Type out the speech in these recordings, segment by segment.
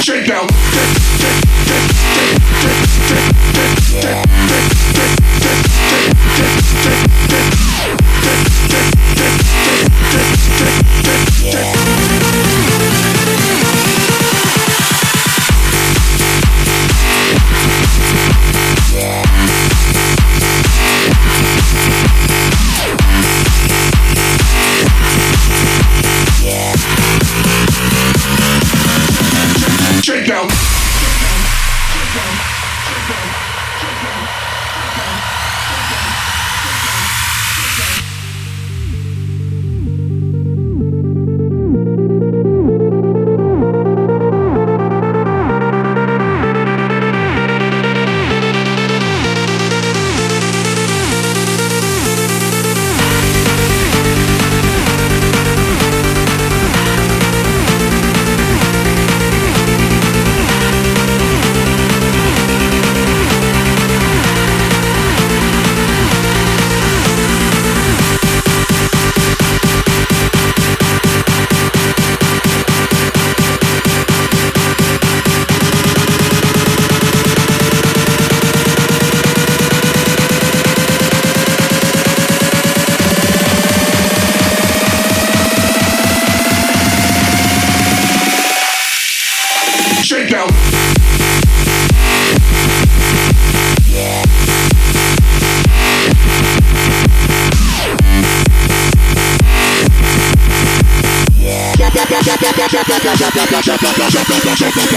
Shake down.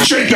Shake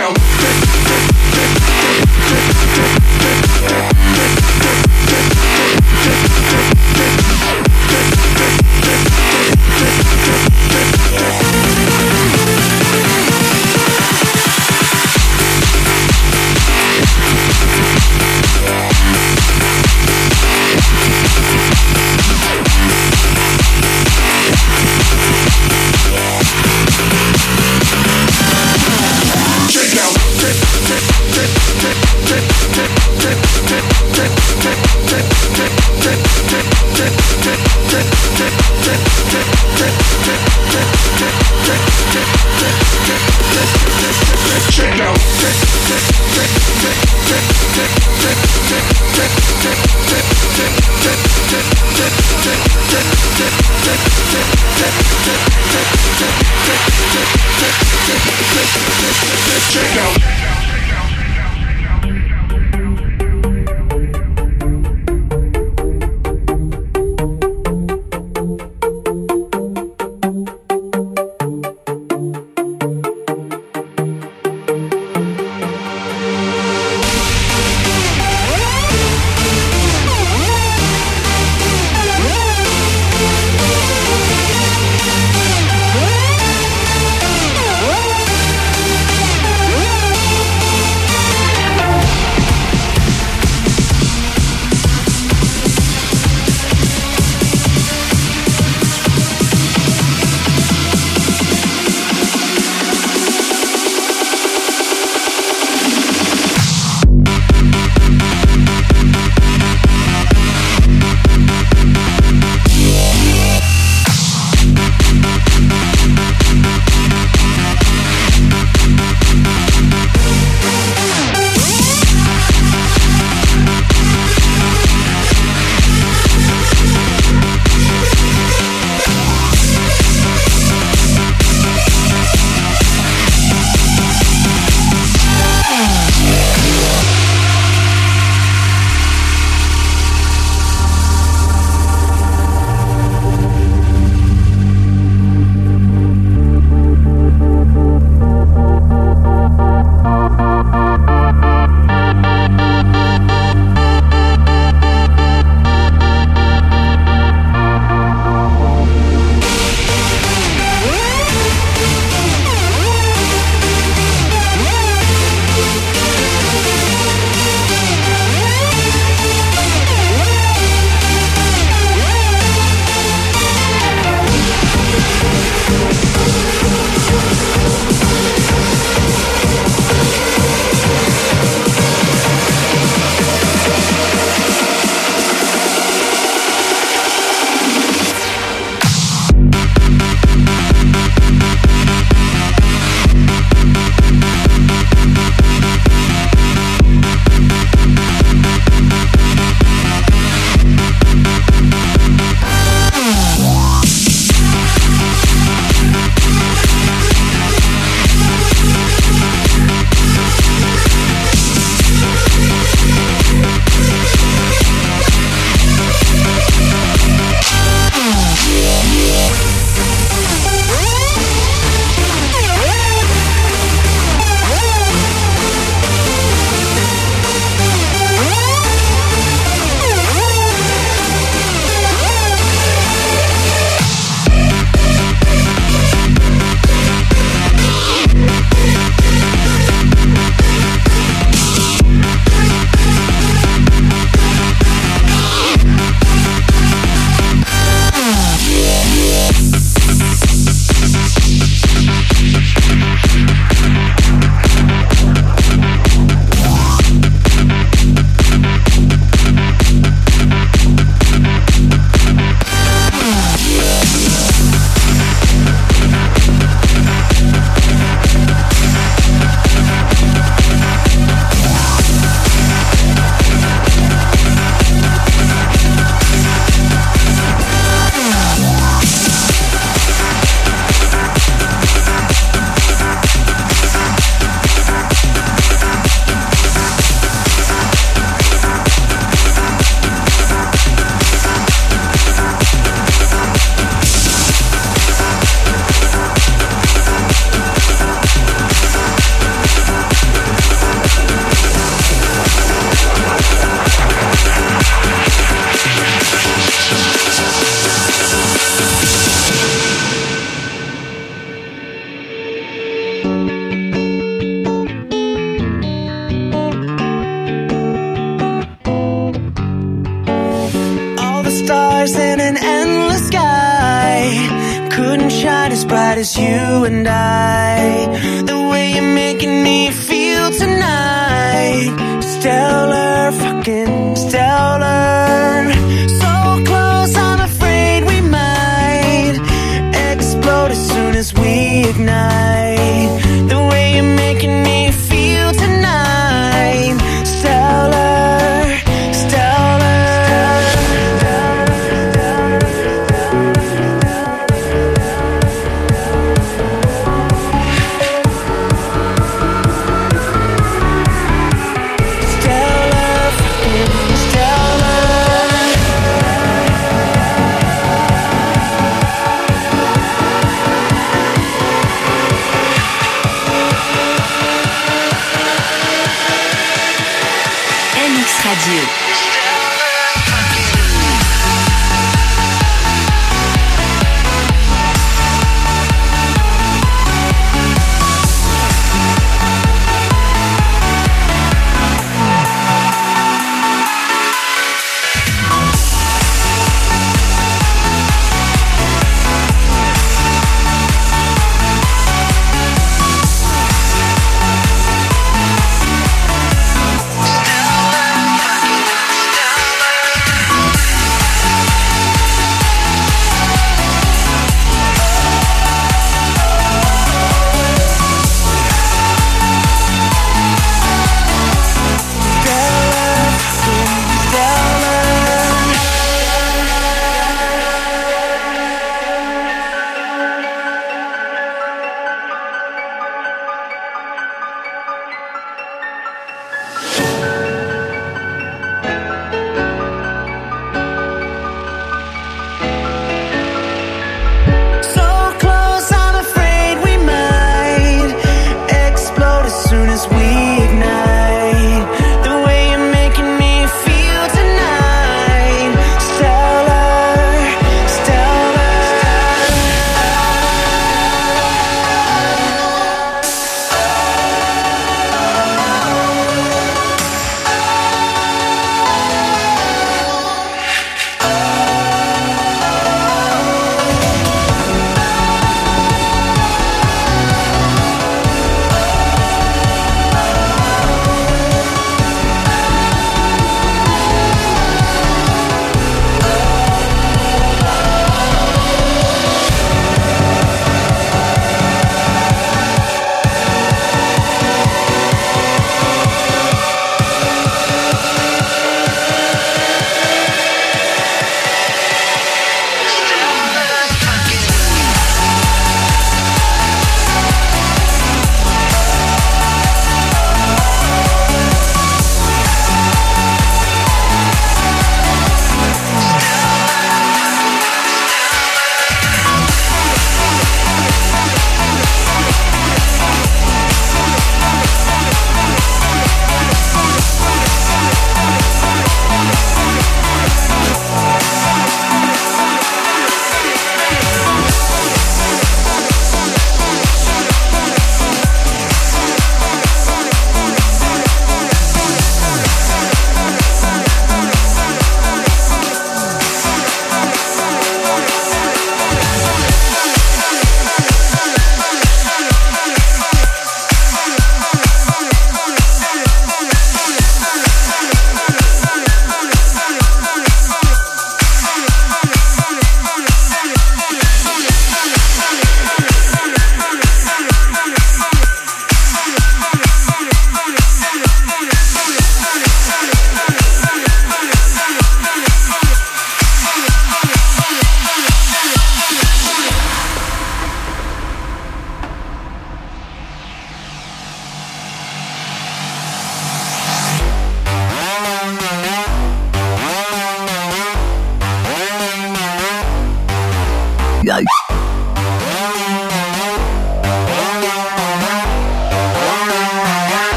stars in an endless sky couldn't shine as bright as you and I. The way you're making me feel tonight, stellar, fucking stellar.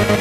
Thank